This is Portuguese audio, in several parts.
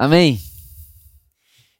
Amém?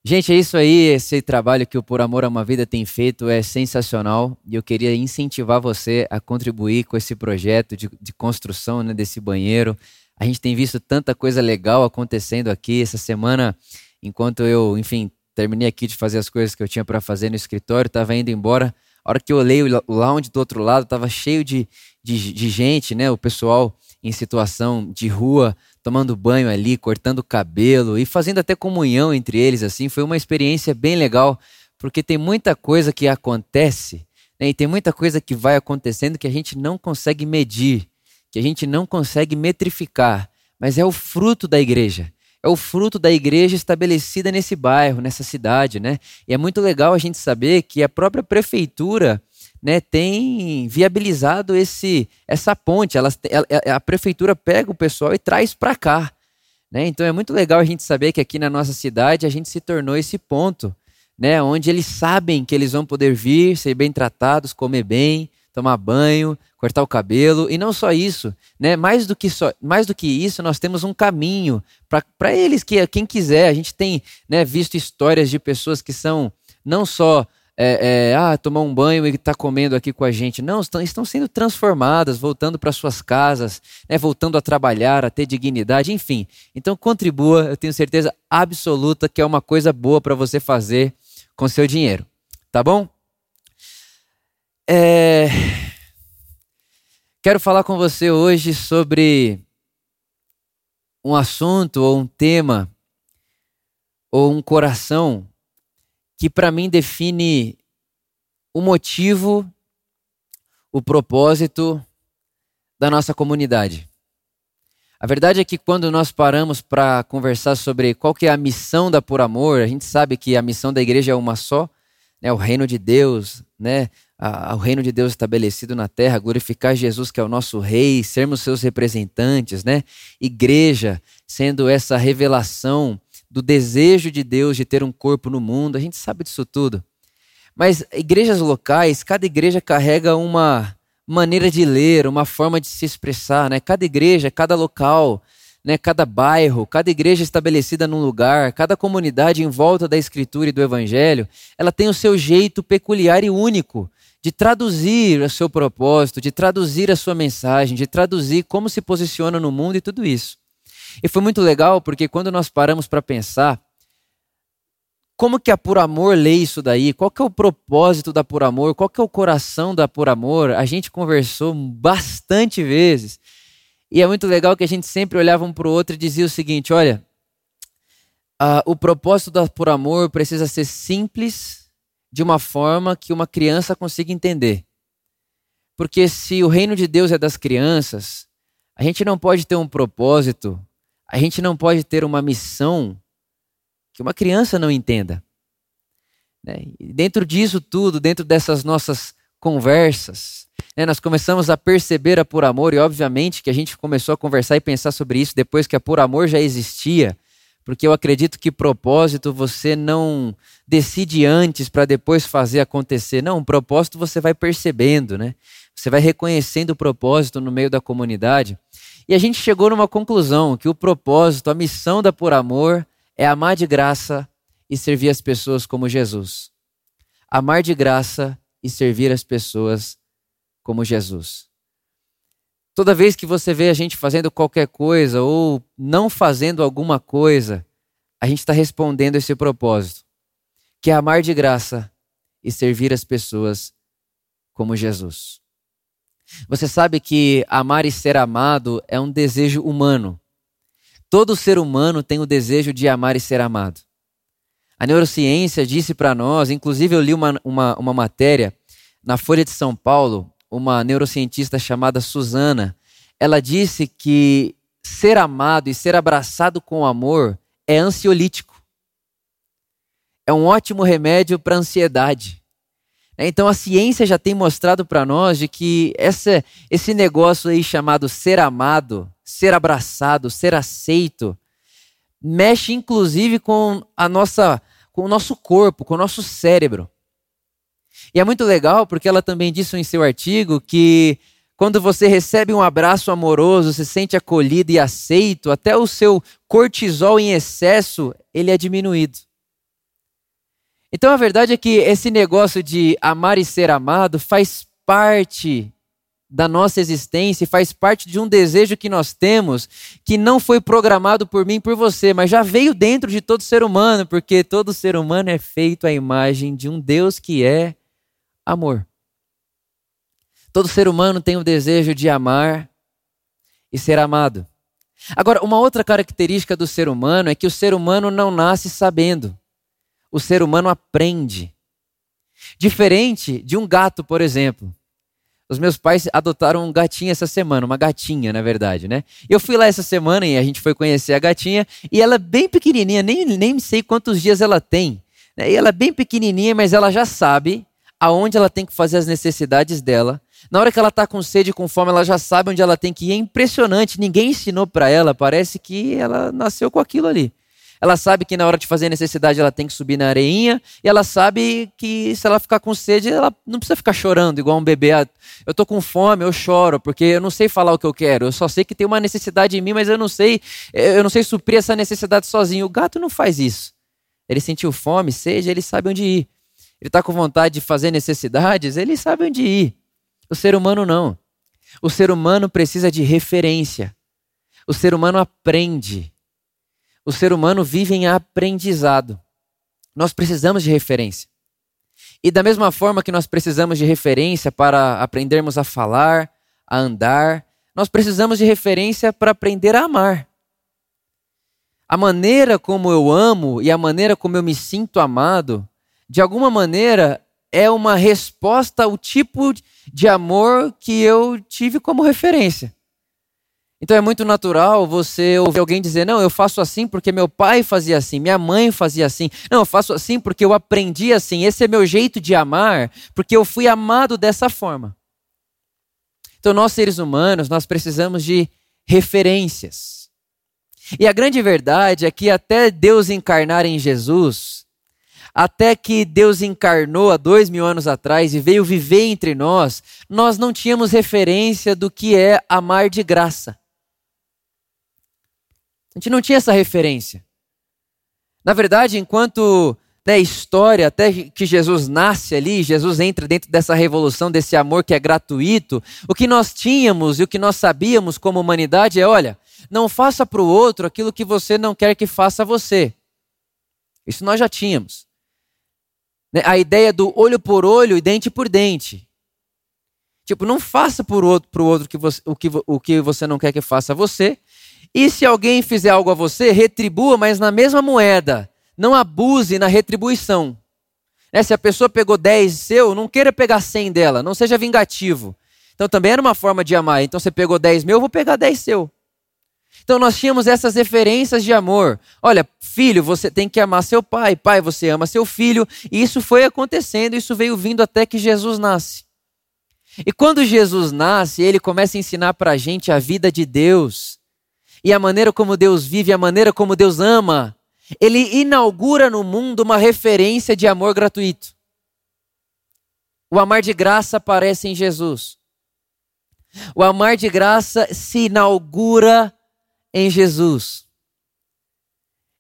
Gente, é isso aí. Esse trabalho que o Por Amor a uma Vida tem feito é sensacional e eu queria incentivar você a contribuir com esse projeto de, de construção né, desse banheiro. A gente tem visto tanta coisa legal acontecendo aqui essa semana, enquanto eu, enfim, terminei aqui de fazer as coisas que eu tinha para fazer no escritório, estava indo embora. A hora que eu olhei o lounge do outro lado, estava cheio de, de, de gente, né? O pessoal em situação de rua, tomando banho ali, cortando cabelo e fazendo até comunhão entre eles, assim. Foi uma experiência bem legal, porque tem muita coisa que acontece né, e tem muita coisa que vai acontecendo que a gente não consegue medir, que a gente não consegue metrificar, mas é o fruto da igreja. É o fruto da igreja estabelecida nesse bairro, nessa cidade, né? E é muito legal a gente saber que a própria prefeitura né, tem viabilizado esse, essa ponte. Elas, a, a prefeitura pega o pessoal e traz para cá. Né? Então é muito legal a gente saber que aqui na nossa cidade a gente se tornou esse ponto, né, onde eles sabem que eles vão poder vir, ser bem tratados, comer bem, tomar banho, cortar o cabelo e não só isso, né? Mais do que só, mais do que isso, nós temos um caminho para eles que quem quiser. A gente tem, né, visto histórias de pessoas que são não só é, é, ah, tomar um banho e está comendo aqui com a gente. Não, estão, estão sendo transformadas, voltando para suas casas, né, voltando a trabalhar, a ter dignidade, enfim. Então contribua, eu tenho certeza absoluta que é uma coisa boa para você fazer com seu dinheiro. Tá bom? É... Quero falar com você hoje sobre um assunto ou um tema ou um coração que para mim define o motivo, o propósito da nossa comunidade. A verdade é que quando nós paramos para conversar sobre qual que é a missão da Por Amor, a gente sabe que a missão da igreja é uma só, né, o reino de Deus, né, o reino de Deus estabelecido na terra, glorificar Jesus que é o nosso rei, sermos seus representantes, né? Igreja sendo essa revelação do desejo de Deus de ter um corpo no mundo, a gente sabe disso tudo. Mas igrejas locais, cada igreja carrega uma maneira de ler, uma forma de se expressar, né? Cada igreja, cada local, né? Cada bairro, cada igreja estabelecida num lugar, cada comunidade em volta da escritura e do evangelho, ela tem o seu jeito peculiar e único de traduzir o seu propósito, de traduzir a sua mensagem, de traduzir como se posiciona no mundo e tudo isso. E foi muito legal porque quando nós paramos para pensar como que a Por Amor lê isso daí, qual que é o propósito da Por Amor, qual que é o coração da Por Amor, a gente conversou bastante vezes. E é muito legal que a gente sempre olhava um para o outro e dizia o seguinte: olha, uh, o propósito da Por Amor precisa ser simples, de uma forma que uma criança consiga entender. Porque se o reino de Deus é das crianças, a gente não pode ter um propósito a gente não pode ter uma missão que uma criança não entenda. Né? Dentro disso tudo, dentro dessas nossas conversas, né, nós começamos a perceber a Por Amor, e obviamente que a gente começou a conversar e pensar sobre isso depois que a Por Amor já existia, porque eu acredito que propósito você não decide antes para depois fazer acontecer. Não, um propósito você vai percebendo, né? Você vai reconhecendo o propósito no meio da comunidade. E a gente chegou numa conclusão que o propósito, a missão da Por Amor é amar de graça e servir as pessoas como Jesus. Amar de graça e servir as pessoas como Jesus. Toda vez que você vê a gente fazendo qualquer coisa ou não fazendo alguma coisa, a gente está respondendo esse propósito, que é amar de graça e servir as pessoas como Jesus. Você sabe que amar e ser amado é um desejo humano. Todo ser humano tem o desejo de amar e ser amado. A neurociência disse para nós, inclusive eu li uma, uma, uma matéria na Folha de São Paulo, uma neurocientista chamada Susana, ela disse que ser amado e ser abraçado com amor é ansiolítico. É um ótimo remédio para ansiedade. É, então a ciência já tem mostrado para nós de que essa, esse negócio aí chamado ser amado, ser abraçado, ser aceito, mexe inclusive com a nossa, com o nosso corpo, com o nosso cérebro. E é muito legal porque ela também disse em seu artigo que quando você recebe um abraço amoroso, se sente acolhido e aceito, até o seu cortisol em excesso, ele é diminuído. Então a verdade é que esse negócio de amar e ser amado faz parte da nossa existência faz parte de um desejo que nós temos, que não foi programado por mim por você, mas já veio dentro de todo ser humano, porque todo ser humano é feito à imagem de um Deus que é amor. Todo ser humano tem o desejo de amar e ser amado. Agora, uma outra característica do ser humano é que o ser humano não nasce sabendo. O ser humano aprende. Diferente de um gato, por exemplo. Os meus pais adotaram um gatinho essa semana, uma gatinha, na verdade, né? Eu fui lá essa semana e a gente foi conhecer a gatinha e ela é bem pequenininha, nem, nem sei quantos dias ela tem. Né? E ela é bem pequenininha, mas ela já sabe aonde ela tem que fazer as necessidades dela. Na hora que ela está com sede e com fome, ela já sabe onde ela tem que ir. É impressionante, ninguém ensinou para ela, parece que ela nasceu com aquilo ali. Ela sabe que na hora de fazer necessidade ela tem que subir na areinha. E ela sabe que se ela ficar com sede, ela não precisa ficar chorando igual um bebê. Ah, eu tô com fome, eu choro, porque eu não sei falar o que eu quero. Eu só sei que tem uma necessidade em mim, mas eu não sei, eh, eu não sei suprir essa necessidade sozinho. O gato não faz isso. Ele sentiu fome, sede, ele sabe onde ir. Ele está com vontade de fazer necessidades, ele sabe onde ir. O ser humano não. O ser humano precisa de referência. O ser humano aprende o ser humano vive em aprendizado. Nós precisamos de referência. E da mesma forma que nós precisamos de referência para aprendermos a falar, a andar, nós precisamos de referência para aprender a amar. A maneira como eu amo e a maneira como eu me sinto amado, de alguma maneira, é uma resposta ao tipo de amor que eu tive como referência. Então é muito natural você ouvir alguém dizer: Não, eu faço assim porque meu pai fazia assim, minha mãe fazia assim. Não, eu faço assim porque eu aprendi assim. Esse é meu jeito de amar, porque eu fui amado dessa forma. Então, nós seres humanos, nós precisamos de referências. E a grande verdade é que até Deus encarnar em Jesus, até que Deus encarnou há dois mil anos atrás e veio viver entre nós, nós não tínhamos referência do que é amar de graça. A gente não tinha essa referência. Na verdade, enquanto né, história, até que Jesus nasce ali, Jesus entra dentro dessa revolução, desse amor que é gratuito, o que nós tínhamos e o que nós sabíamos como humanidade é: olha, não faça para o outro aquilo que você não quer que faça a você. Isso nós já tínhamos. Né, a ideia do olho por olho e dente por dente. Tipo, não faça para o outro, outro que você, o, que, o que você não quer que faça a você, e se alguém fizer algo a você, retribua, mas na mesma moeda. Não abuse na retribuição. Né? Se a pessoa pegou 10 seu, não queira pegar 100 dela. Não seja vingativo. Então também era uma forma de amar. Então você pegou 10 meu, eu vou pegar 10 seu. Então nós tínhamos essas referências de amor. Olha, filho, você tem que amar seu pai. Pai, você ama seu filho. E isso foi acontecendo, isso veio vindo até que Jesus nasce. E quando Jesus nasce, ele começa a ensinar para a gente a vida de Deus e a maneira como Deus vive, a maneira como Deus ama, ele inaugura no mundo uma referência de amor gratuito. O amar de graça aparece em Jesus. O amar de graça se inaugura em Jesus.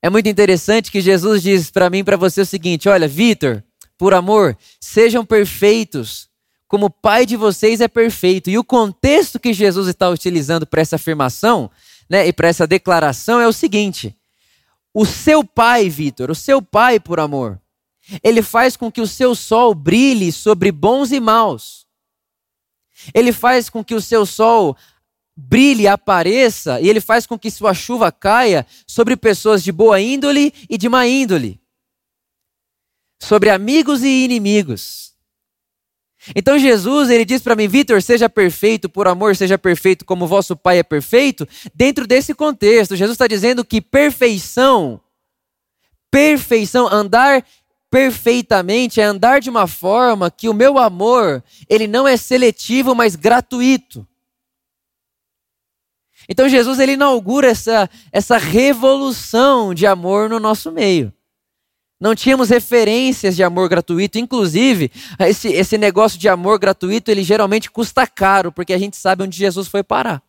É muito interessante que Jesus diz para mim e para você o seguinte: olha, Vitor, por amor, sejam perfeitos, como o Pai de vocês é perfeito. E o contexto que Jesus está utilizando para essa afirmação né, e para essa declaração é o seguinte: o seu pai, Vitor, o seu pai, por amor, ele faz com que o seu sol brilhe sobre bons e maus. Ele faz com que o seu sol brilhe, apareça, e ele faz com que sua chuva caia sobre pessoas de boa índole e de má índole, sobre amigos e inimigos. Então Jesus, ele diz para mim, Vitor, seja perfeito, por amor, seja perfeito como vosso Pai é perfeito. Dentro desse contexto, Jesus está dizendo que perfeição, perfeição, andar perfeitamente é andar de uma forma que o meu amor, ele não é seletivo, mas gratuito. Então Jesus ele inaugura essa, essa revolução de amor no nosso meio. Não tínhamos referências de amor gratuito. Inclusive, esse, esse negócio de amor gratuito, ele geralmente custa caro, porque a gente sabe onde Jesus foi parar.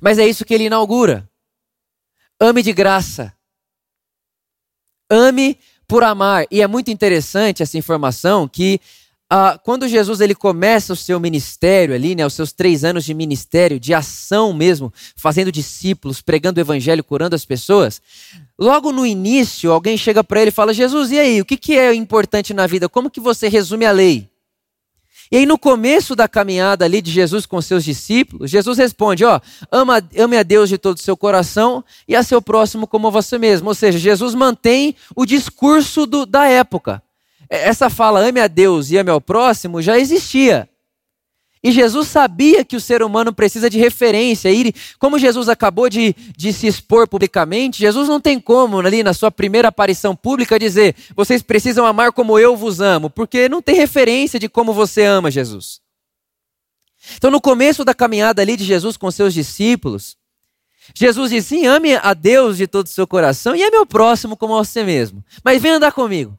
Mas é isso que ele inaugura. Ame de graça. Ame por amar. E é muito interessante essa informação que ah, quando Jesus ele começa o seu ministério ali, né, os seus três anos de ministério, de ação mesmo, fazendo discípulos, pregando o evangelho, curando as pessoas, logo no início alguém chega para ele e fala: Jesus, e aí, o que, que é importante na vida? Como que você resume a lei? E aí, no começo da caminhada ali de Jesus com seus discípulos, Jesus responde: Ó, ama, ame a Deus de todo o seu coração e a seu próximo como você mesmo. Ou seja, Jesus mantém o discurso do, da época. Essa fala, ame a Deus e ame ao próximo, já existia. E Jesus sabia que o ser humano precisa de referência. E como Jesus acabou de, de se expor publicamente, Jesus não tem como, ali na sua primeira aparição pública, dizer: vocês precisam amar como eu vos amo, porque não tem referência de como você ama Jesus. Então, no começo da caminhada ali de Jesus com seus discípulos, Jesus disse: sim, ame a Deus de todo o seu coração e ame ao próximo como a você mesmo. Mas vem andar comigo.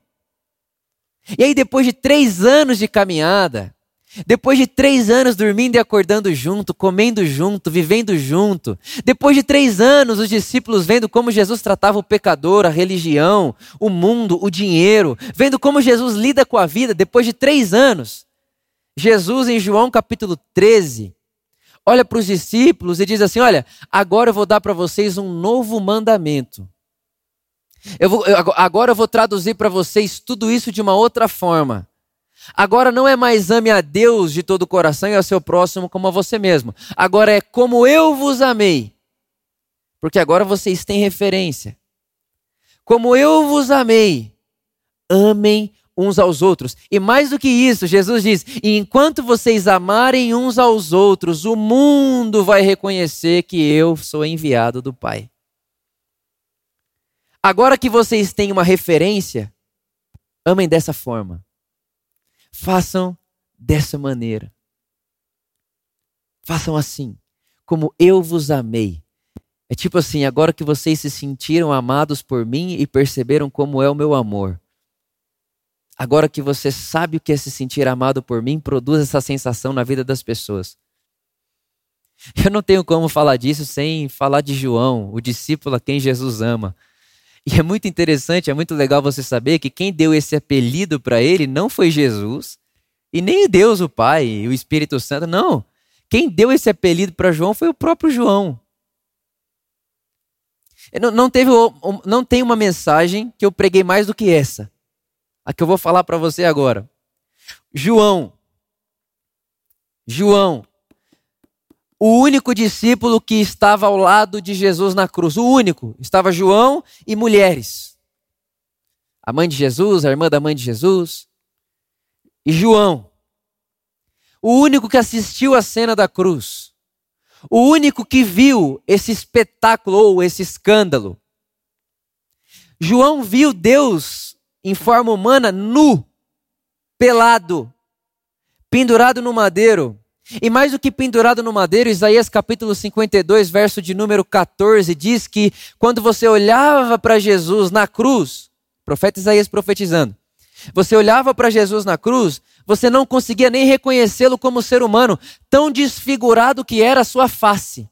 E aí, depois de três anos de caminhada, depois de três anos dormindo e acordando junto, comendo junto, vivendo junto, depois de três anos os discípulos vendo como Jesus tratava o pecador, a religião, o mundo, o dinheiro, vendo como Jesus lida com a vida, depois de três anos, Jesus em João capítulo 13, olha para os discípulos e diz assim: Olha, agora eu vou dar para vocês um novo mandamento. Eu vou, eu, agora eu vou traduzir para vocês tudo isso de uma outra forma. Agora não é mais ame a Deus de todo o coração e ao seu próximo como a você mesmo. Agora é como eu vos amei. Porque agora vocês têm referência. Como eu vos amei, amem uns aos outros. E mais do que isso, Jesus diz: e enquanto vocês amarem uns aos outros, o mundo vai reconhecer que eu sou enviado do Pai. Agora que vocês têm uma referência, amem dessa forma. Façam dessa maneira. Façam assim, como eu vos amei. É tipo assim, agora que vocês se sentiram amados por mim e perceberam como é o meu amor. Agora que você sabe o que é se sentir amado por mim, produz essa sensação na vida das pessoas. Eu não tenho como falar disso sem falar de João, o discípulo a quem Jesus ama. E é muito interessante, é muito legal você saber que quem deu esse apelido para ele não foi Jesus, e nem Deus, o Pai, e o Espírito Santo, não. Quem deu esse apelido para João foi o próprio João. Não, não, teve, não tem uma mensagem que eu preguei mais do que essa. A que eu vou falar para você agora. João. João o único discípulo que estava ao lado de Jesus na cruz. O único. Estava João e mulheres. A mãe de Jesus, a irmã da mãe de Jesus. E João. O único que assistiu à cena da cruz. O único que viu esse espetáculo ou esse escândalo. João viu Deus em forma humana nu, pelado, pendurado no madeiro e mais do que pendurado no madeiro, Isaías capítulo 52, verso de número 14, diz que quando você olhava para Jesus na cruz, profeta Isaías profetizando, você olhava para Jesus na cruz, você não conseguia nem reconhecê-lo como ser humano, tão desfigurado que era a sua face.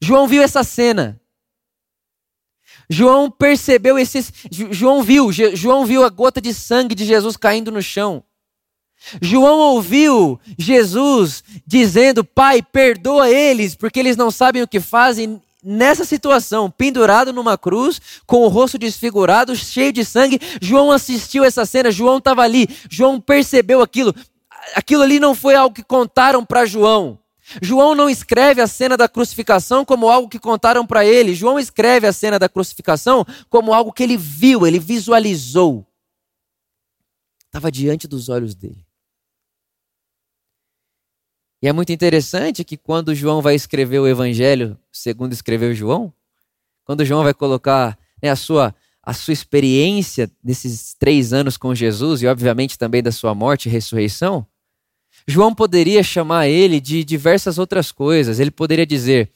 João viu essa cena. João percebeu esses. João viu, João viu a gota de sangue de Jesus caindo no chão. João ouviu Jesus dizendo: Pai, perdoa eles, porque eles não sabem o que fazem. Nessa situação, pendurado numa cruz, com o rosto desfigurado, cheio de sangue, João assistiu essa cena, João estava ali, João percebeu aquilo. Aquilo ali não foi algo que contaram para João. João não escreve a cena da crucificação como algo que contaram para ele. João escreve a cena da crucificação como algo que ele viu, ele visualizou. Estava diante dos olhos dele. E é muito interessante que quando João vai escrever o Evangelho, segundo escreveu João, quando João vai colocar né, a, sua, a sua experiência desses três anos com Jesus e, obviamente, também da sua morte e ressurreição, João poderia chamar ele de diversas outras coisas. Ele poderia dizer: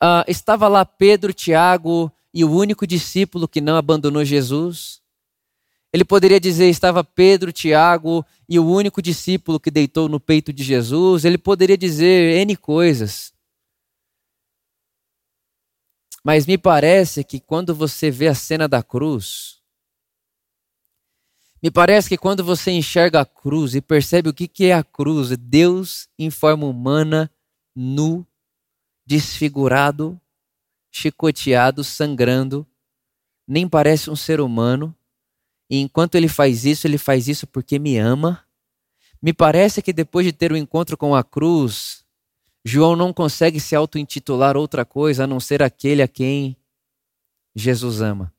ah, estava lá Pedro, Tiago, e o único discípulo que não abandonou Jesus. Ele poderia dizer: estava Pedro, Tiago e o único discípulo que deitou no peito de Jesus. Ele poderia dizer N coisas. Mas me parece que quando você vê a cena da cruz, me parece que quando você enxerga a cruz e percebe o que é a cruz, Deus em forma humana, nu, desfigurado, chicoteado, sangrando, nem parece um ser humano, e enquanto ele faz isso, ele faz isso porque me ama. Me parece que depois de ter o um encontro com a cruz, João não consegue se auto-intitular outra coisa a não ser aquele a quem Jesus ama.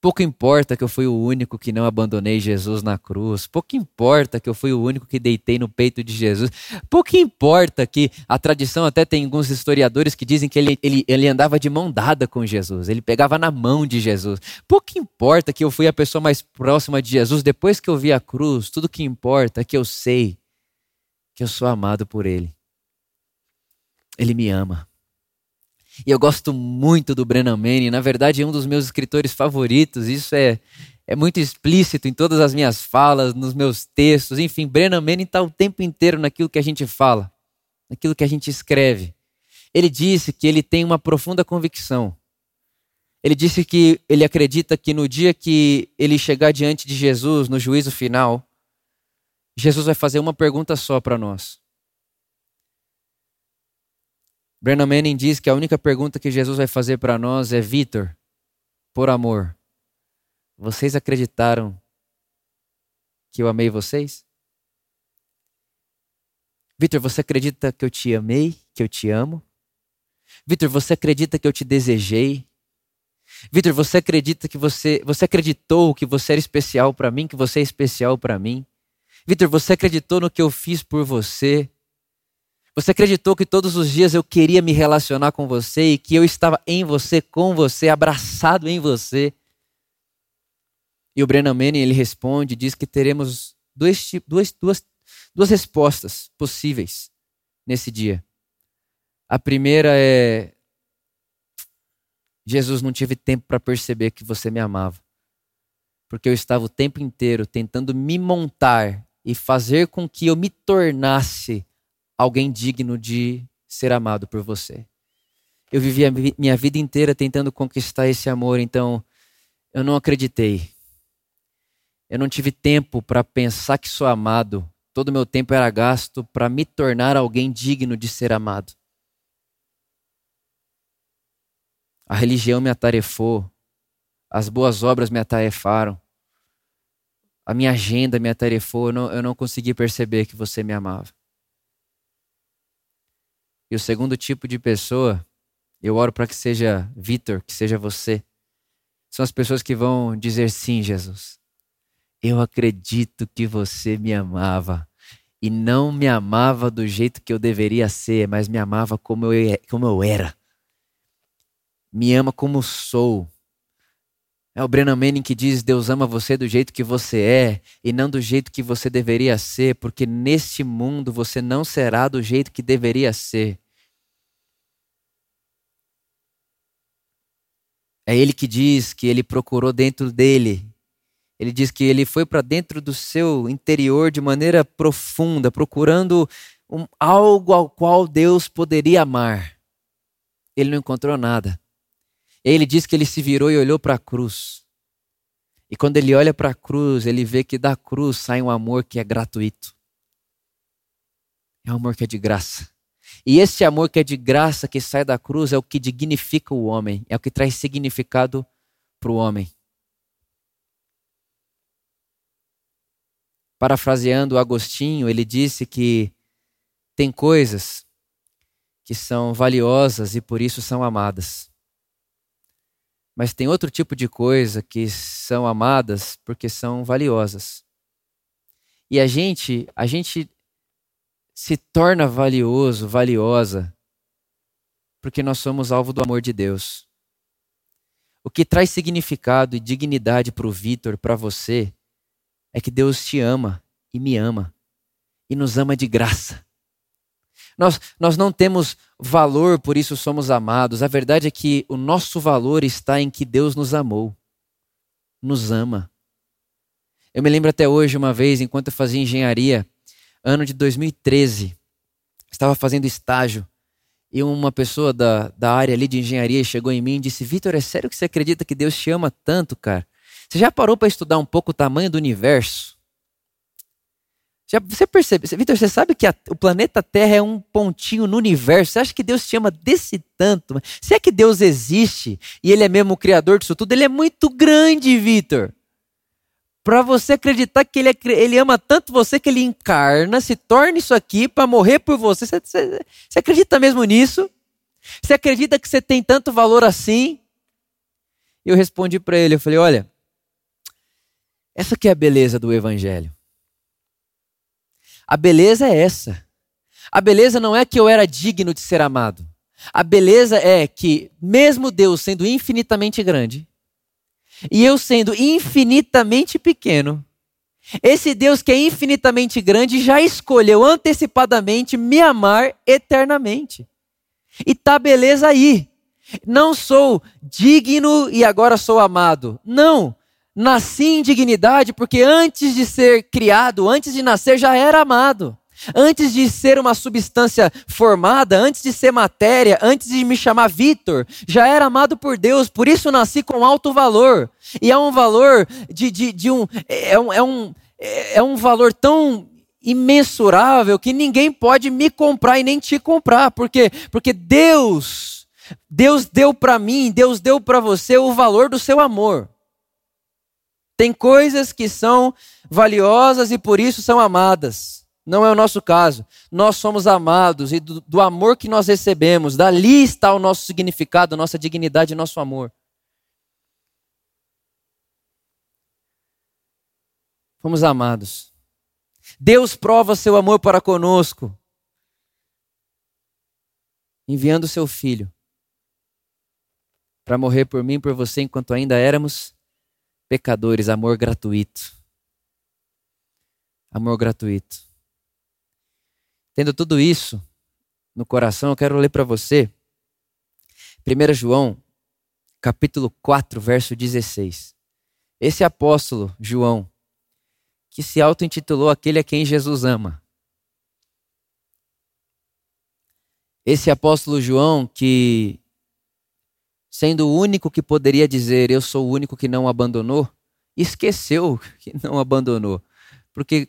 Pouco importa que eu fui o único que não abandonei Jesus na cruz. Pouco importa que eu fui o único que deitei no peito de Jesus. Pouco importa que a tradição até tem alguns historiadores que dizem que ele, ele, ele andava de mão dada com Jesus. Ele pegava na mão de Jesus. Pouco importa que eu fui a pessoa mais próxima de Jesus depois que eu vi a cruz. Tudo que importa é que eu sei que eu sou amado por Ele. Ele me ama. E eu gosto muito do Brennan Manning, na verdade é um dos meus escritores favoritos, isso é, é muito explícito em todas as minhas falas, nos meus textos, enfim, Brennan Manning está o tempo inteiro naquilo que a gente fala, naquilo que a gente escreve. Ele disse que ele tem uma profunda convicção. Ele disse que ele acredita que no dia que ele chegar diante de Jesus, no juízo final, Jesus vai fazer uma pergunta só para nós. Brennan Manning diz que a única pergunta que Jesus vai fazer para nós é: Vitor, por amor, vocês acreditaram que eu amei vocês? Vitor, você acredita que eu te amei, que eu te amo? Vitor, você acredita que eu te desejei? Vitor, você acredita que você, você acreditou que você era especial para mim, que você é especial para mim? Vitor, você acreditou no que eu fiz por você? Você acreditou que todos os dias eu queria me relacionar com você e que eu estava em você, com você, abraçado em você? E o Brennan Manning ele responde, diz que teremos dois, duas, duas, duas respostas possíveis nesse dia. A primeira é: Jesus, não tive tempo para perceber que você me amava, porque eu estava o tempo inteiro tentando me montar e fazer com que eu me tornasse alguém digno de ser amado por você. Eu vivi a minha vida inteira tentando conquistar esse amor, então eu não acreditei. Eu não tive tempo para pensar que sou amado. Todo meu tempo era gasto para me tornar alguém digno de ser amado. A religião me atarefou, as boas obras me atarefaram, a minha agenda me atarefou, eu não, eu não consegui perceber que você me amava. E o segundo tipo de pessoa, eu oro para que seja Vitor, que seja você. São as pessoas que vão dizer sim, Jesus. Eu acredito que você me amava. E não me amava do jeito que eu deveria ser, mas me amava como eu, como eu era. Me ama como sou. É o Brennan Manning que diz: Deus ama você do jeito que você é e não do jeito que você deveria ser, porque neste mundo você não será do jeito que deveria ser. É ele que diz que ele procurou dentro dele. Ele diz que ele foi para dentro do seu interior de maneira profunda, procurando um, algo ao qual Deus poderia amar. Ele não encontrou nada. Ele diz que ele se virou e olhou para a cruz. E quando ele olha para a cruz, ele vê que da cruz sai um amor que é gratuito. É um amor que é de graça. E esse amor que é de graça, que sai da cruz, é o que dignifica o homem, é o que traz significado para o homem. Parafraseando Agostinho, ele disse que tem coisas que são valiosas e por isso são amadas. Mas tem outro tipo de coisa que são amadas porque são valiosas. E a gente, a gente se torna valioso, valiosa, porque nós somos alvo do amor de Deus. O que traz significado e dignidade para o Vitor, para você, é que Deus te ama e me ama, e nos ama de graça. Nós, nós não temos valor, por isso somos amados. A verdade é que o nosso valor está em que Deus nos amou, nos ama. Eu me lembro até hoje, uma vez, enquanto eu fazia engenharia, ano de 2013, estava fazendo estágio, e uma pessoa da, da área ali de engenharia chegou em mim e disse: Vitor, é sério que você acredita que Deus te ama tanto, cara? Você já parou para estudar um pouco o tamanho do universo? Já, você percebe, Vitor, você sabe que a, o planeta Terra é um pontinho no universo. Você acha que Deus te ama desse tanto? Se é que Deus existe e Ele é mesmo o criador disso tudo, Ele é muito grande, Vitor. Para você acreditar que ele, é, ele ama tanto você que ele encarna, se torna isso aqui para morrer por você. Você, você. você acredita mesmo nisso? Você acredita que você tem tanto valor assim? Eu respondi para ele, eu falei, olha, essa que é a beleza do evangelho. A beleza é essa. A beleza não é que eu era digno de ser amado. A beleza é que, mesmo Deus sendo infinitamente grande, e eu sendo infinitamente pequeno, esse Deus que é infinitamente grande já escolheu antecipadamente me amar eternamente. E tá beleza aí. Não sou digno e agora sou amado. Não nasci em dignidade porque antes de ser criado, antes de nascer, já era amado. Antes de ser uma substância formada, antes de ser matéria, antes de me chamar Vitor, já era amado por Deus, por isso nasci com alto valor. E é um valor de, de, de um, é um, é um. É um valor tão imensurável que ninguém pode me comprar e nem te comprar, porque porque Deus Deus deu para mim, Deus deu para você o valor do seu amor. Tem coisas que são valiosas e por isso são amadas. Não é o nosso caso. Nós somos amados e do, do amor que nós recebemos, dali está o nosso significado, nossa dignidade e nosso amor. Fomos amados. Deus prova seu amor para conosco, enviando seu filho para morrer por mim por você enquanto ainda éramos pecadores, amor gratuito. Amor gratuito. Tendo tudo isso no coração, eu quero ler para você 1 João, capítulo 4, verso 16. Esse apóstolo, João, que se auto-intitulou aquele a quem Jesus ama. Esse apóstolo João que sendo o único que poderia dizer eu sou o único que não abandonou, esqueceu que não abandonou. Porque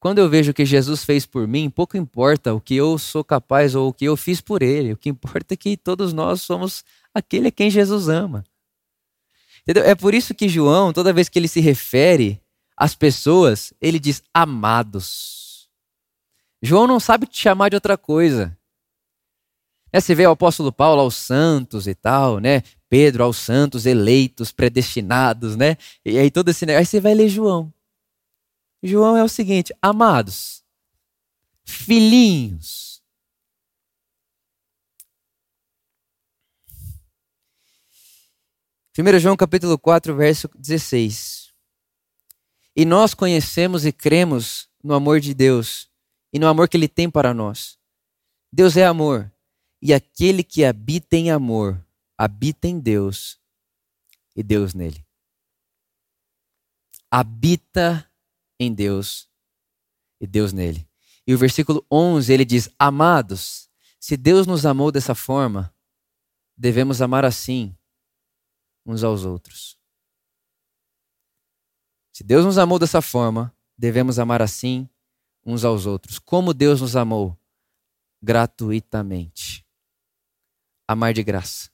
quando eu vejo o que Jesus fez por mim, pouco importa o que eu sou capaz ou o que eu fiz por ele. O que importa é que todos nós somos aquele a quem Jesus ama. Entendeu? É por isso que João, toda vez que ele se refere às pessoas, ele diz amados. João não sabe te chamar de outra coisa. É, você vê o apóstolo Paulo aos santos e tal, né? Pedro aos santos eleitos, predestinados, né? E aí todo esse negócio. Aí você vai ler João. João é o seguinte: amados, filhinhos. Primeiro João capítulo 4, verso 16. E nós conhecemos e cremos no amor de Deus e no amor que ele tem para nós. Deus é amor. E aquele que habita em amor, habita em Deus e Deus nele. Habita em Deus e Deus nele. E o versículo 11 ele diz: Amados, se Deus nos amou dessa forma, devemos amar assim uns aos outros. Se Deus nos amou dessa forma, devemos amar assim uns aos outros. Como Deus nos amou? Gratuitamente amar de graça.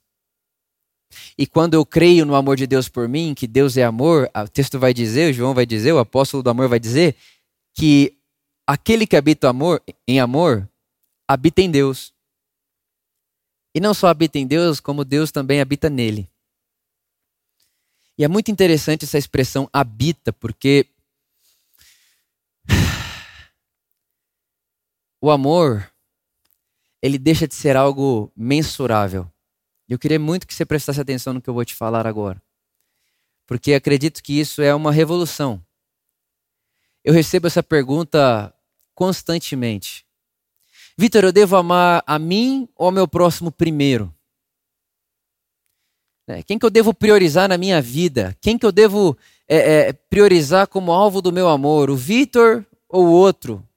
E quando eu creio no amor de Deus por mim, que Deus é amor, o texto vai dizer, o João vai dizer, o apóstolo do amor vai dizer, que aquele que habita amor, em amor, habita em Deus. E não só habita em Deus, como Deus também habita nele. E é muito interessante essa expressão habita, porque o amor ele deixa de ser algo mensurável. Eu queria muito que você prestasse atenção no que eu vou te falar agora. Porque acredito que isso é uma revolução. Eu recebo essa pergunta constantemente. Vitor, eu devo amar a mim ou ao meu próximo primeiro? Né, quem que eu devo priorizar na minha vida? Quem que eu devo é, é, priorizar como alvo do meu amor? O Vitor ou o outro?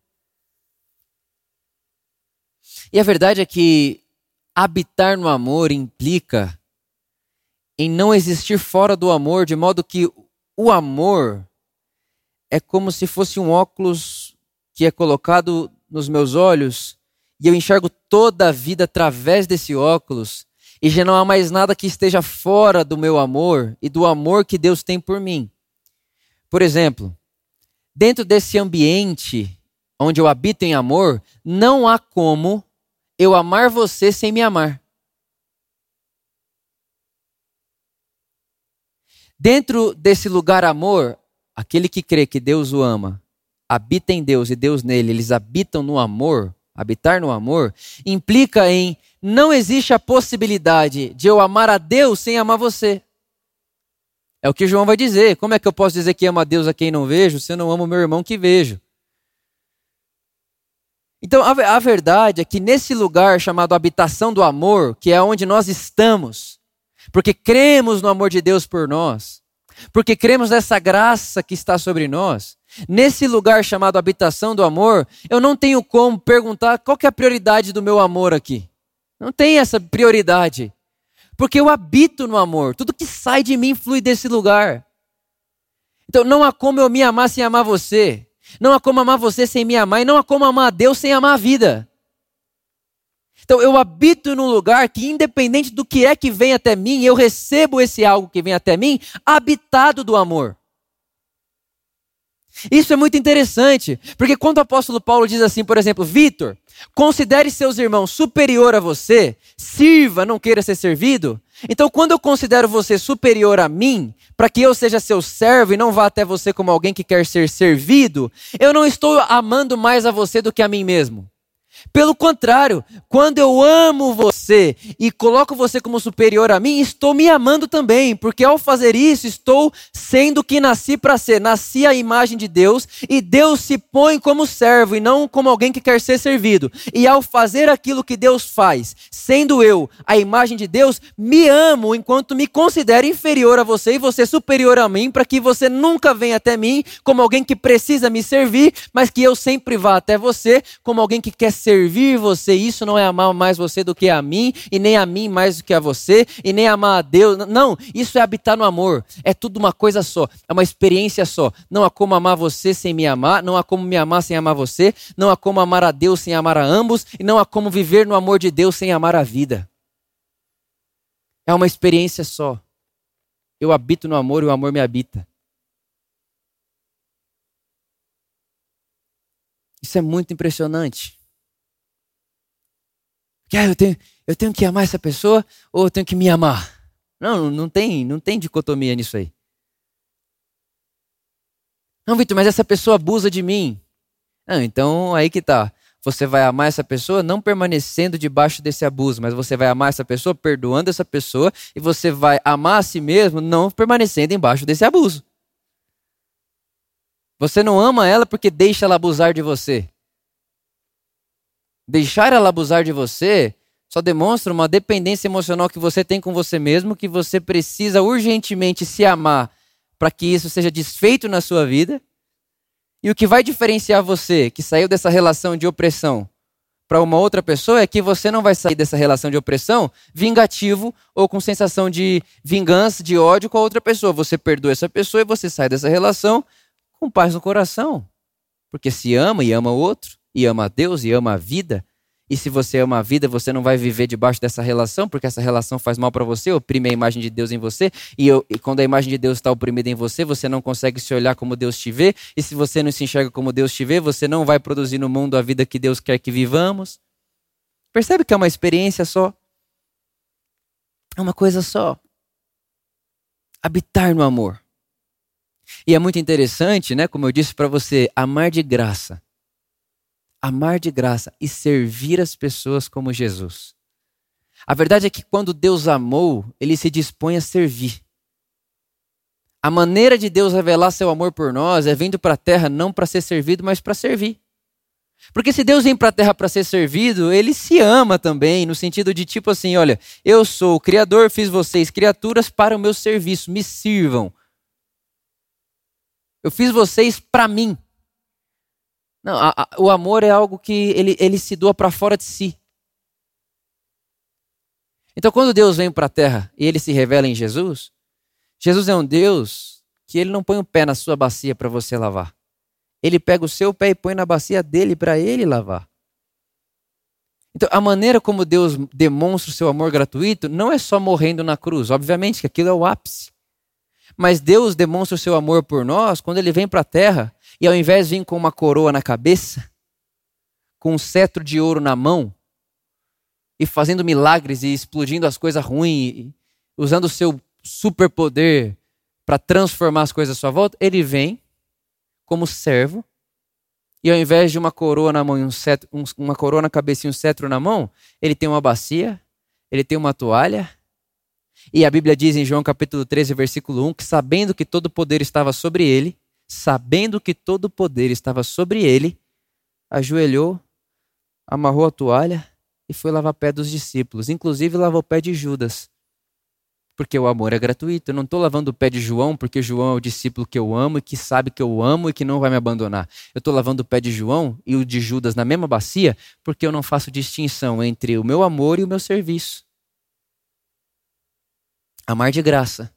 E a verdade é que habitar no amor implica em não existir fora do amor, de modo que o amor é como se fosse um óculos que é colocado nos meus olhos e eu enxergo toda a vida através desse óculos, e já não há mais nada que esteja fora do meu amor e do amor que Deus tem por mim. Por exemplo, dentro desse ambiente onde eu habito em amor, não há como eu amar você sem me amar. Dentro desse lugar amor, aquele que crê que Deus o ama, habita em Deus e Deus nele, eles habitam no amor, habitar no amor, implica em não existe a possibilidade de eu amar a Deus sem amar você. É o que João vai dizer. Como é que eu posso dizer que amo a Deus a quem não vejo se eu não amo meu irmão que vejo? Então, a, a verdade é que nesse lugar chamado habitação do amor, que é onde nós estamos, porque cremos no amor de Deus por nós, porque cremos nessa graça que está sobre nós, Nesse lugar chamado habitação do amor, eu não tenho como perguntar qual é a prioridade do meu amor aqui. Não tem essa prioridade. Porque eu habito no amor. Tudo que sai de mim flui desse lugar. Então não há como eu me amar sem amar você. Não há como amar você sem me amar. E não há como amar a Deus sem amar a vida. Então eu habito num lugar que, independente do que é que vem até mim, eu recebo esse algo que vem até mim, habitado do amor. Isso é muito interessante, porque quando o apóstolo Paulo diz assim, por exemplo, Vitor, considere seus irmãos superior a você, sirva, não queira ser servido. Então, quando eu considero você superior a mim, para que eu seja seu servo e não vá até você como alguém que quer ser servido, eu não estou amando mais a você do que a mim mesmo. Pelo contrário, quando eu amo você e coloco você como superior a mim, estou me amando também, porque ao fazer isso, estou sendo que nasci para ser. Nasci a imagem de Deus e Deus se põe como servo e não como alguém que quer ser servido. E ao fazer aquilo que Deus faz, sendo eu a imagem de Deus, me amo enquanto me considero inferior a você e você superior a mim, para que você nunca venha até mim como alguém que precisa me servir, mas que eu sempre vá até você como alguém que quer servir você, isso não é amar mais você do que a mim, e nem a mim mais do que a você, e nem amar a Deus. Não, isso é habitar no amor. É tudo uma coisa só, é uma experiência só. Não há como amar você sem me amar, não há como me amar sem amar você, não há como amar a Deus sem amar a ambos, e não há como viver no amor de Deus sem amar a vida. É uma experiência só. Eu habito no amor e o amor me habita. Isso é muito impressionante. Que ah, eu tenho, eu tenho que amar essa pessoa ou eu tenho que me amar? Não, não tem, não tem dicotomia nisso aí. Não, Vitor, mas essa pessoa abusa de mim. Não, então aí que tá. Você vai amar essa pessoa não permanecendo debaixo desse abuso, mas você vai amar essa pessoa perdoando essa pessoa e você vai amar a si mesmo não permanecendo embaixo desse abuso. Você não ama ela porque deixa ela abusar de você. Deixar ela abusar de você só demonstra uma dependência emocional que você tem com você mesmo, que você precisa urgentemente se amar para que isso seja desfeito na sua vida. E o que vai diferenciar você que saiu dessa relação de opressão para uma outra pessoa é que você não vai sair dessa relação de opressão vingativo ou com sensação de vingança, de ódio com a outra pessoa. Você perdoa essa pessoa e você sai dessa relação com paz no coração. Porque se ama e ama o outro e ama a Deus e ama a vida. E se você ama a vida, você não vai viver debaixo dessa relação, porque essa relação faz mal para você, oprime a imagem de Deus em você. E, eu, e quando a imagem de Deus está oprimida em você, você não consegue se olhar como Deus te vê. E se você não se enxerga como Deus te vê, você não vai produzir no mundo a vida que Deus quer que vivamos. Percebe que é uma experiência só? É uma coisa só. Habitar no amor. E é muito interessante, né? Como eu disse para você, amar de graça amar de graça e servir as pessoas como Jesus. A verdade é que quando Deus amou, ele se dispõe a servir. A maneira de Deus revelar seu amor por nós é vindo para a terra não para ser servido, mas para servir. Porque se Deus vem para a terra para ser servido, ele se ama também, no sentido de tipo assim: olha, eu sou o Criador, fiz vocês criaturas para o meu serviço, me sirvam. Eu fiz vocês para mim. Não, a, a, o amor é algo que ele, ele se doa para fora de si. Então, quando Deus vem para a terra e ele se revela em Jesus, Jesus é um Deus que ele não põe o pé na sua bacia para você lavar. Ele pega o seu pé e põe na bacia dele para ele lavar. Então, a maneira como Deus demonstra o seu amor gratuito não é só morrendo na cruz. Obviamente que aquilo é o ápice. Mas Deus demonstra o seu amor por nós quando ele vem para a terra e ao invés de vir com uma coroa na cabeça, com um cetro de ouro na mão, e fazendo milagres e explodindo as coisas ruins, usando o seu superpoder para transformar as coisas à sua volta, ele vem como servo, e ao invés de uma coroa na mão e um cetro, um, uma coroa na cabeça e um cetro na mão, ele tem uma bacia, ele tem uma toalha. E a Bíblia diz em João capítulo 13, versículo 1, que sabendo que todo poder estava sobre ele, sabendo que todo poder estava sobre ele, ajoelhou, amarrou a toalha e foi lavar pé dos discípulos. Inclusive lavou o pé de Judas porque o amor é gratuito. Eu não estou lavando o pé de João porque João é o discípulo que eu amo e que sabe que eu amo e que não vai me abandonar. Eu estou lavando o pé de João e o de Judas na mesma bacia porque eu não faço distinção entre o meu amor e o meu serviço. Amar de graça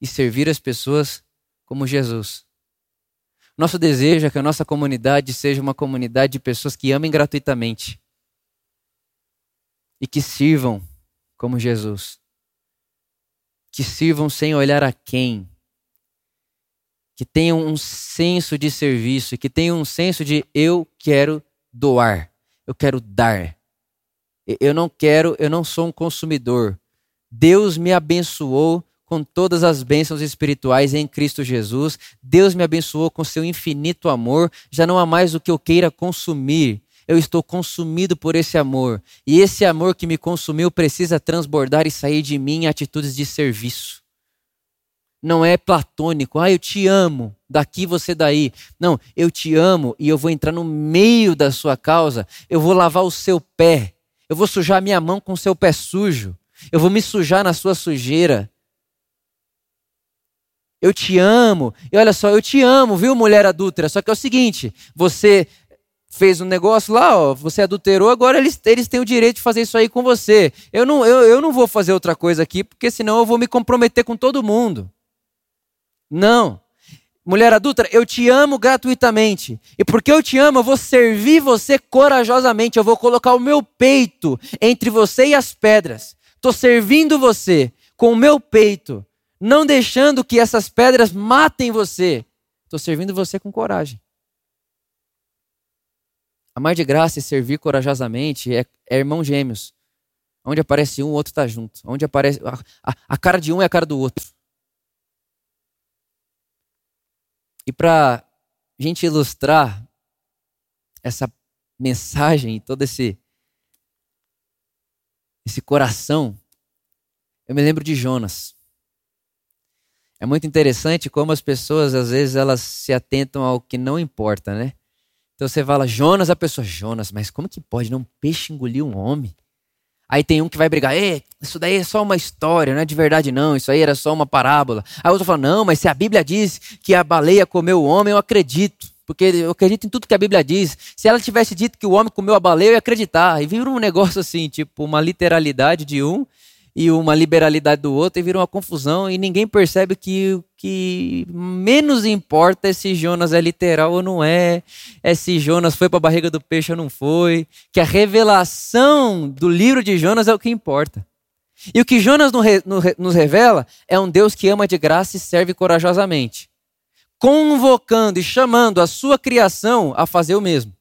e servir as pessoas como Jesus. Nosso desejo é que a nossa comunidade seja uma comunidade de pessoas que amem gratuitamente e que sirvam como Jesus que sirvam sem olhar a quem, que tenham um senso de serviço, que tenham um senso de eu quero doar, eu quero dar. Eu não quero, eu não sou um consumidor. Deus me abençoou com todas as bênçãos espirituais em Cristo Jesus. Deus me abençoou com seu infinito amor. Já não há mais o que eu queira consumir eu estou consumido por esse amor. E esse amor que me consumiu precisa transbordar e sair de mim em atitudes de serviço. Não é platônico, ah, eu te amo, daqui você daí. Não, eu te amo e eu vou entrar no meio da sua causa, eu vou lavar o seu pé, eu vou sujar minha mão com o seu pé sujo, eu vou me sujar na sua sujeira. Eu te amo. E olha só, eu te amo, viu, mulher adúltera? Só que é o seguinte: você fez um negócio lá, ó, você adulterou, agora eles, eles têm o direito de fazer isso aí com você. Eu não, eu, eu não vou fazer outra coisa aqui, porque senão eu vou me comprometer com todo mundo. Não. Mulher adulta, eu te amo gratuitamente. E porque eu te amo, eu vou servir você corajosamente. Eu vou colocar o meu peito entre você e as pedras. Estou servindo você com o meu peito, não deixando que essas pedras matem você. Estou servindo você com coragem. Amar de graça e servir corajosamente é, é irmão gêmeos. Onde aparece um, o outro está junto. Onde aparece a, a, a cara de um é a cara do outro. E para gente ilustrar essa mensagem todo esse esse coração, eu me lembro de Jonas. É muito interessante como as pessoas às vezes elas se atentam ao que não importa, né? Então você fala, Jonas, a pessoa, Jonas, mas como que pode? Não um peixe engolir um homem? Aí tem um que vai brigar, isso daí é só uma história, não é de verdade não, isso aí era só uma parábola. Aí outro fala, não, mas se a Bíblia diz que a baleia comeu o homem, eu acredito. Porque eu acredito em tudo que a Bíblia diz. Se ela tivesse dito que o homem comeu a baleia, eu ia acreditar. E vira um negócio assim, tipo, uma literalidade de um e uma liberalidade do outro e vira uma confusão e ninguém percebe que o que menos importa é se Jonas é literal ou não é, é se Jonas foi para a barriga do peixe ou não foi, que a revelação do livro de Jonas é o que importa. E o que Jonas nos revela é um Deus que ama de graça e serve corajosamente, convocando e chamando a sua criação a fazer o mesmo.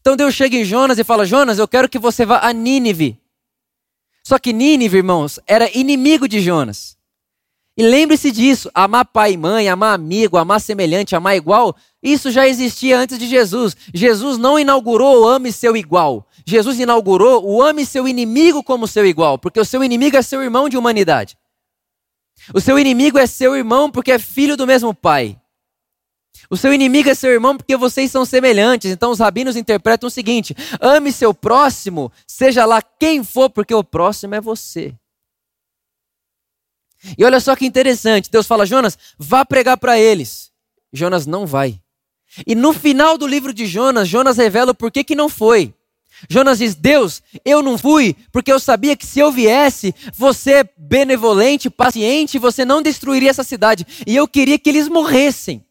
Então Deus chega em Jonas e fala: Jonas, eu quero que você vá a Nínive só que Nínive, irmãos, era inimigo de Jonas. E lembre-se disso: amar pai e mãe, amar amigo, amar semelhante, amar igual, isso já existia antes de Jesus. Jesus não inaugurou o ame seu igual. Jesus inaugurou o ame seu inimigo como seu igual, porque o seu inimigo é seu irmão de humanidade. O seu inimigo é seu irmão porque é filho do mesmo pai. O seu inimigo é seu irmão porque vocês são semelhantes. Então os rabinos interpretam o seguinte: ame seu próximo, seja lá quem for, porque o próximo é você. E olha só que interessante, Deus fala: Jonas, vá pregar para eles. Jonas não vai. E no final do livro de Jonas, Jonas revela o porquê que não foi. Jonas diz: Deus, eu não fui porque eu sabia que se eu viesse, você é benevolente, paciente, você não destruiria essa cidade. E eu queria que eles morressem.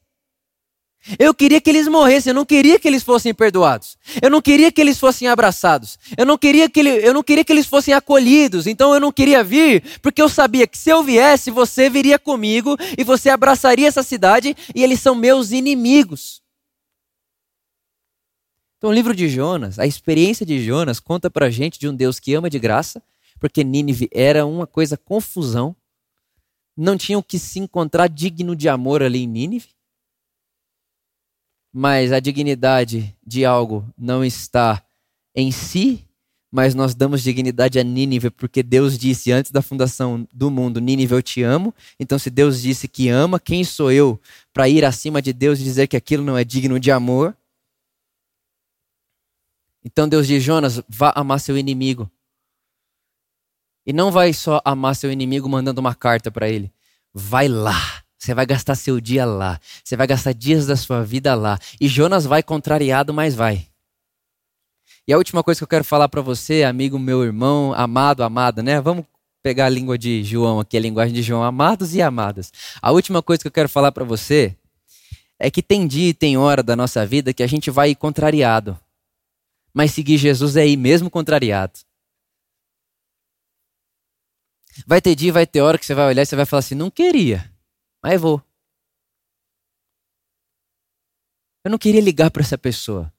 Eu queria que eles morressem, eu não queria que eles fossem perdoados. Eu não queria que eles fossem abraçados. Eu não queria que, ele, eu não queria que eles fossem acolhidos. Então eu não queria vir, porque eu sabia que se eu viesse, você viria comigo e você abraçaria essa cidade e eles são meus inimigos. Então o livro de Jonas, a experiência de Jonas conta pra gente de um Deus que ama de graça, porque Nínive era uma coisa confusão. Não tinham que se encontrar digno de amor ali em Nínive mas a dignidade de algo não está em si, mas nós damos dignidade a Nínive porque Deus disse antes da fundação do mundo: Nínive, eu te amo. Então, se Deus disse que ama, quem sou eu para ir acima de Deus e dizer que aquilo não é digno de amor? Então Deus diz: Jonas, vá amar seu inimigo. E não vai só amar seu inimigo mandando uma carta para ele. Vai lá você vai gastar seu dia lá. Você vai gastar dias da sua vida lá. E Jonas vai contrariado, mas vai. E a última coisa que eu quero falar para você, amigo, meu irmão, amado, amada, né? Vamos pegar a língua de João aqui, a linguagem de João, amados e amadas. A última coisa que eu quero falar para você é que tem dia e tem hora da nossa vida que a gente vai contrariado. Mas seguir Jesus é ir mesmo contrariado. Vai ter dia, vai ter hora que você vai olhar e você vai falar assim: não queria. Mas vou. Eu não queria ligar para essa pessoa.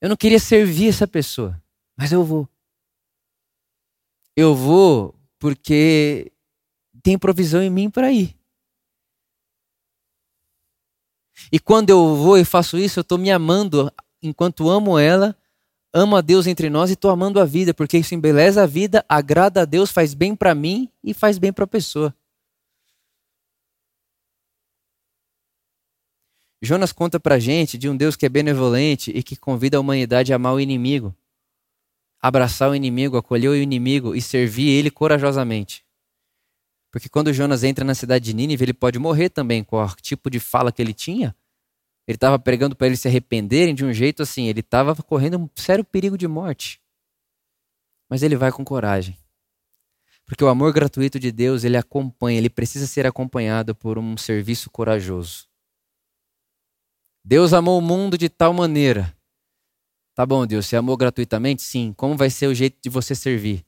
Eu não queria servir essa pessoa. Mas eu vou. Eu vou porque tem provisão em mim para ir. E quando eu vou e faço isso, eu estou me amando enquanto amo ela, amo a Deus entre nós e estou amando a vida, porque isso embeleza a vida, agrada a Deus, faz bem para mim e faz bem para a pessoa. Jonas conta pra gente de um Deus que é benevolente e que convida a humanidade a amar o inimigo, abraçar o inimigo, acolher o inimigo e servir ele corajosamente. Porque quando Jonas entra na cidade de Nínive, ele pode morrer também com o tipo de fala que ele tinha. Ele estava pregando para eles se arrependerem de um jeito assim, ele estava correndo um sério perigo de morte. Mas ele vai com coragem. Porque o amor gratuito de Deus, ele acompanha, ele precisa ser acompanhado por um serviço corajoso. Deus amou o mundo de tal maneira. Tá bom, Deus, você amou gratuitamente? Sim. Como vai ser o jeito de você servir?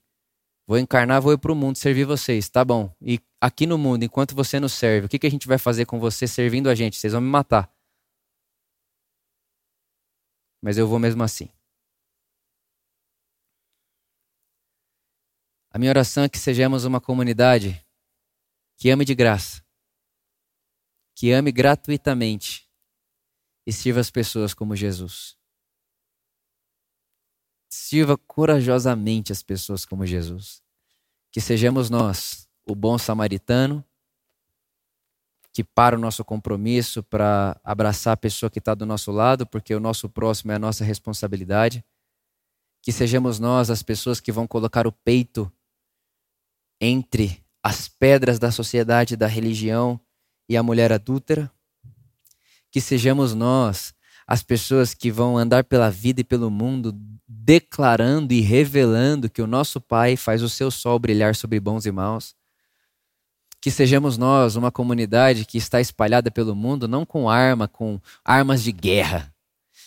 Vou encarnar, vou ir para o mundo servir vocês. Tá bom. E aqui no mundo, enquanto você nos serve, o que, que a gente vai fazer com você servindo a gente? Vocês vão me matar. Mas eu vou mesmo assim. A minha oração é que sejamos uma comunidade que ame de graça, que ame gratuitamente e sirva as pessoas como Jesus. Sirva corajosamente as pessoas como Jesus. Que sejamos nós o bom samaritano que para o nosso compromisso para abraçar a pessoa que está do nosso lado, porque o nosso próximo é a nossa responsabilidade. Que sejamos nós as pessoas que vão colocar o peito entre as pedras da sociedade, da religião e a mulher adúltera que sejamos nós as pessoas que vão andar pela vida e pelo mundo declarando e revelando que o nosso Pai faz o seu sol brilhar sobre bons e maus. Que sejamos nós uma comunidade que está espalhada pelo mundo não com arma, com armas de guerra.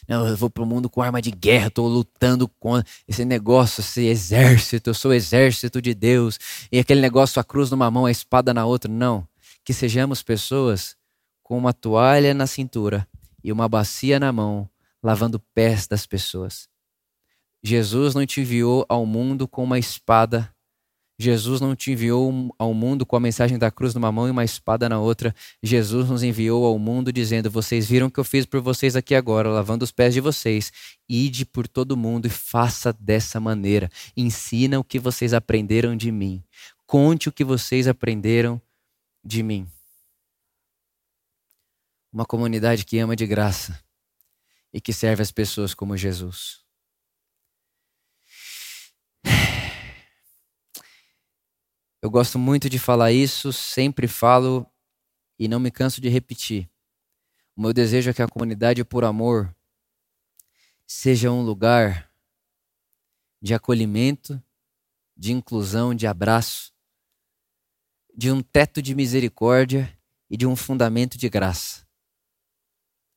Não, eu vou para o mundo com arma de guerra, estou lutando contra esse negócio, esse exército, eu sou exército de Deus, e aquele negócio, a cruz numa mão, a espada na outra. Não. Que sejamos pessoas com uma toalha na cintura e uma bacia na mão, lavando pés das pessoas. Jesus não te enviou ao mundo com uma espada. Jesus não te enviou ao mundo com a mensagem da cruz numa mão e uma espada na outra. Jesus nos enviou ao mundo dizendo: Vocês viram o que eu fiz por vocês aqui agora, lavando os pés de vocês. Ide por todo mundo e faça dessa maneira. Ensina o que vocês aprenderam de mim. Conte o que vocês aprenderam de mim. Uma comunidade que ama de graça e que serve as pessoas como Jesus. Eu gosto muito de falar isso, sempre falo e não me canso de repetir. O meu desejo é que a comunidade por amor seja um lugar de acolhimento, de inclusão, de abraço, de um teto de misericórdia e de um fundamento de graça.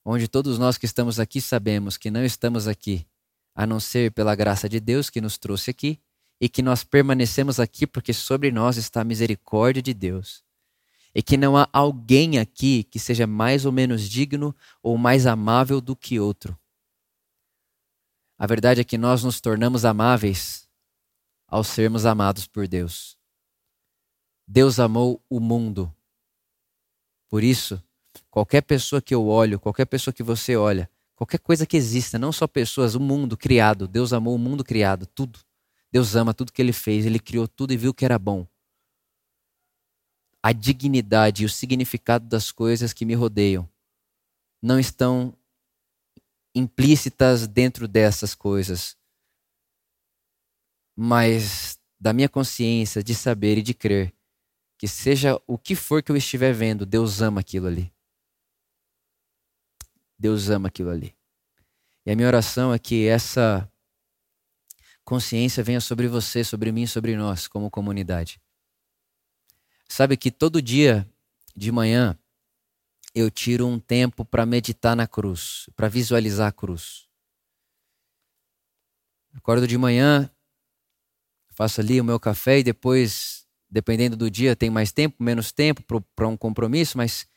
Onde todos nós que estamos aqui sabemos que não estamos aqui a não ser pela graça de Deus que nos trouxe aqui e que nós permanecemos aqui porque sobre nós está a misericórdia de Deus. E que não há alguém aqui que seja mais ou menos digno ou mais amável do que outro. A verdade é que nós nos tornamos amáveis ao sermos amados por Deus. Deus amou o mundo. Por isso, qualquer pessoa que eu olho, qualquer pessoa que você olha, qualquer coisa que exista, não só pessoas, o mundo criado, Deus amou o mundo criado, tudo. Deus ama tudo que ele fez, ele criou tudo e viu que era bom. A dignidade e o significado das coisas que me rodeiam não estão implícitas dentro dessas coisas, mas da minha consciência de saber e de crer que seja o que for que eu estiver vendo, Deus ama aquilo ali. Deus ama aquilo ali. E a minha oração é que essa consciência venha sobre você, sobre mim, sobre nós, como comunidade. Sabe que todo dia de manhã eu tiro um tempo para meditar na cruz, para visualizar a cruz. Acordo de manhã, faço ali o meu café e depois, dependendo do dia, tem mais tempo, menos tempo para um compromisso, mas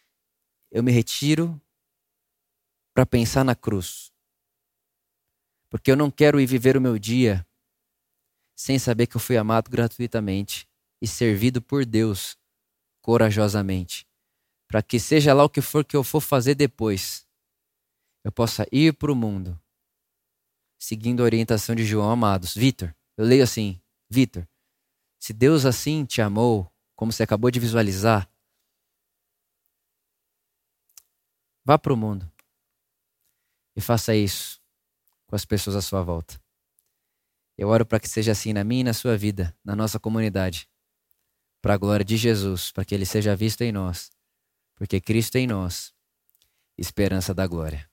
eu me retiro para pensar na cruz. Porque eu não quero ir viver o meu dia sem saber que eu fui amado gratuitamente e servido por Deus corajosamente, para que seja lá o que for que eu for fazer depois, eu possa ir para o mundo seguindo a orientação de João Amados. Vitor, eu leio assim: Vitor, se Deus assim te amou, como você acabou de visualizar, vá para o mundo e faça isso com as pessoas à sua volta. Eu oro para que seja assim na minha e na sua vida, na nossa comunidade. Para a glória de Jesus, para que ele seja visto em nós. Porque Cristo em nós, esperança da glória.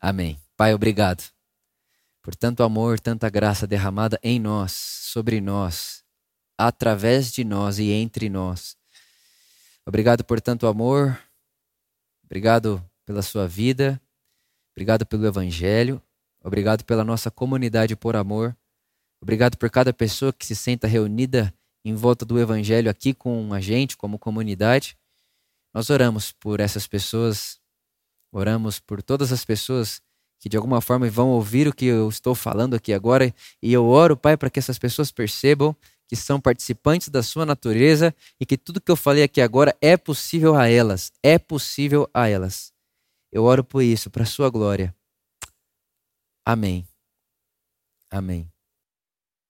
Amém. Pai, obrigado por tanto amor, tanta graça derramada em nós, sobre nós, através de nós e entre nós. Obrigado por tanto amor. Obrigado pela sua vida. Obrigado pelo Evangelho. Obrigado pela nossa comunidade por amor. Obrigado por cada pessoa que se senta reunida em volta do Evangelho aqui com a gente, como comunidade. Nós oramos por essas pessoas, oramos por todas as pessoas que de alguma forma vão ouvir o que eu estou falando aqui agora. E eu oro, Pai, para que essas pessoas percebam que são participantes da sua natureza e que tudo que eu falei aqui agora é possível a elas. É possível a elas. Eu oro por isso, para a sua glória. Amém. Amém.